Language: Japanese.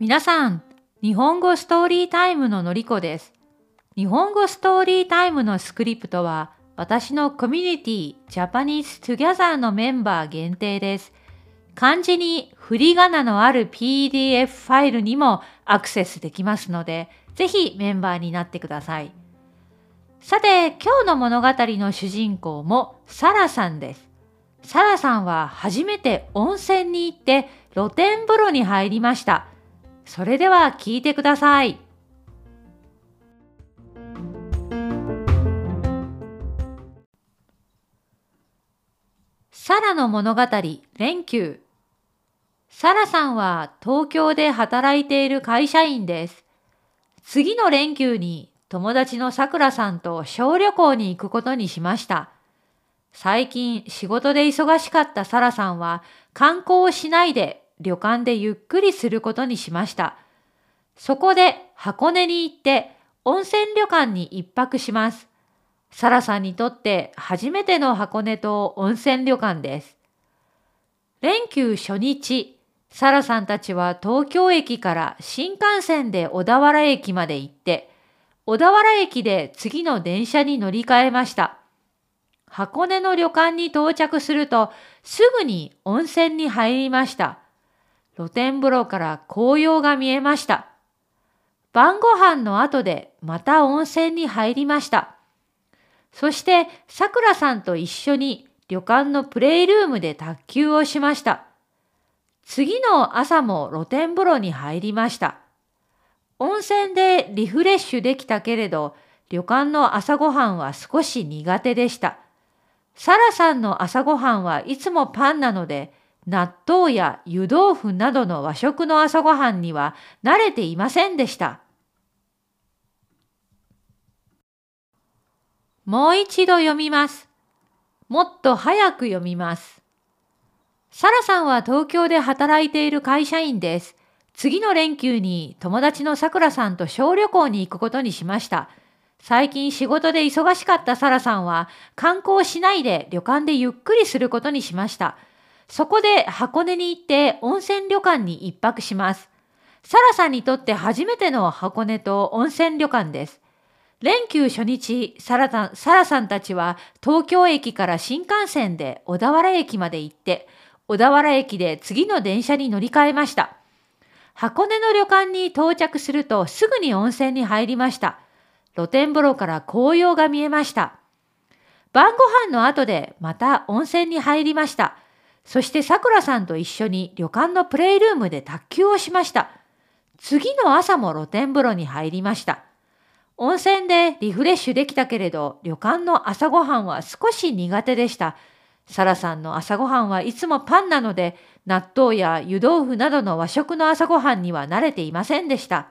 皆さん、日本語 Storytime ののりこです。日本語 Storytime のスクリプトは、私のコミュニティ Japanese Together のメンバー限定です。漢字に振り仮名のある PDF ファイルにもアクセスできますので、ぜひメンバーになってください。さて、今日の物語の主人公もサラさんです。サラさんは初めて温泉に行って露天風呂に入りました。それでは聞いてください。サラの物語連休サラさんは東京で働いている会社員です。次の連休に友達のさくらさんと小旅行に行くことにしました。最近仕事で忙しかったサラさんは観光をしないで旅館でゆっくりすることにしました。そこで箱根に行って温泉旅館に一泊します。サラさんにとって初めての箱根と温泉旅館です。連休初日、サラさんたちは東京駅から新幹線で小田原駅まで行って、小田原駅で次の電車に乗り換えました。箱根の旅館に到着するとすぐに温泉に入りました。露天風呂から紅葉が見えました。晩ご飯の後でまた温泉に入りました。そしてさくらさんと一緒に旅館のプレイルームで卓球をしました。次の朝も露天風呂に入りました。温泉でリフレッシュできたけれど、旅館の朝ごはんは少し苦手でした。サラさんの朝ごはんはいつもパンなので、納豆や湯豆腐などの和食の朝ごはんには慣れていませんでした。もう一度読みます。もっと早く読みます。サラさんは東京で働いている会社員です。次の連休に友達のさくらさんと小旅行に行くことにしました。最近仕事で忙しかったサラさんは観光しないで旅館でゆっくりすることにしました。そこで箱根に行って温泉旅館に一泊します。サラさんにとって初めての箱根と温泉旅館です。連休初日、サラタサラさんたちは東京駅から新幹線で小田原駅まで行って、小田原駅で次の電車に乗り換えました。箱根の旅館に到着するとすぐに温泉に入りました。露天風呂から紅葉が見えました。晩ご飯の後でまた温泉に入りました。そしてさくらさんと一緒に旅館のプレイルームで卓球をしました。次の朝も露天風呂に入りました。温泉でリフレッシュできたけれど、旅館の朝ごはんは少し苦手でした。サラさんの朝ごはんはいつもパンなので、納豆や湯豆腐などの和食の朝ごはんには慣れていませんでした。